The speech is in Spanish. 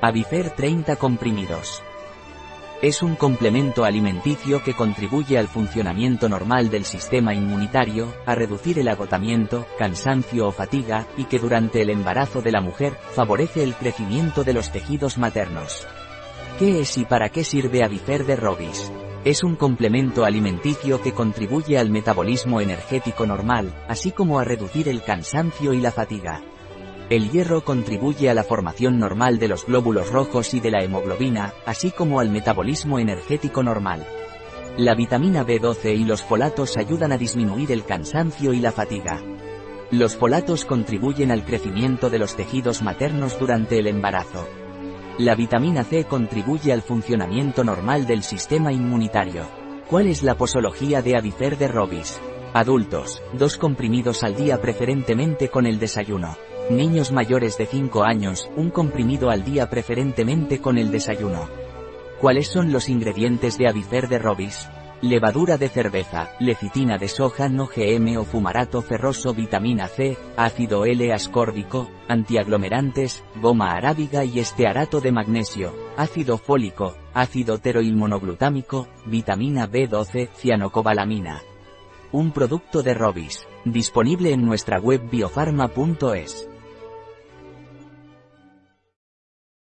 Avifer 30 comprimidos. Es un complemento alimenticio que contribuye al funcionamiento normal del sistema inmunitario, a reducir el agotamiento, cansancio o fatiga, y que durante el embarazo de la mujer, favorece el crecimiento de los tejidos maternos. ¿Qué es y para qué sirve Avifer de Robis? Es un complemento alimenticio que contribuye al metabolismo energético normal, así como a reducir el cansancio y la fatiga. El hierro contribuye a la formación normal de los glóbulos rojos y de la hemoglobina, así como al metabolismo energético normal. La vitamina B12 y los folatos ayudan a disminuir el cansancio y la fatiga. Los folatos contribuyen al crecimiento de los tejidos maternos durante el embarazo. La vitamina C contribuye al funcionamiento normal del sistema inmunitario. ¿Cuál es la posología de Avifer de Robis? Adultos, dos comprimidos al día preferentemente con el desayuno. Niños mayores de 5 años, un comprimido al día preferentemente con el desayuno. ¿Cuáles son los ingredientes de Avifer de Robis? Levadura de cerveza, lecitina de soja no GM o fumarato ferroso vitamina C, ácido L-ascórbico, antiaglomerantes, goma arábiga y estearato de magnesio, ácido fólico, ácido teroilmonoglutámico, vitamina B12, cianocobalamina. Un producto de Robis, disponible en nuestra web biofarma.es.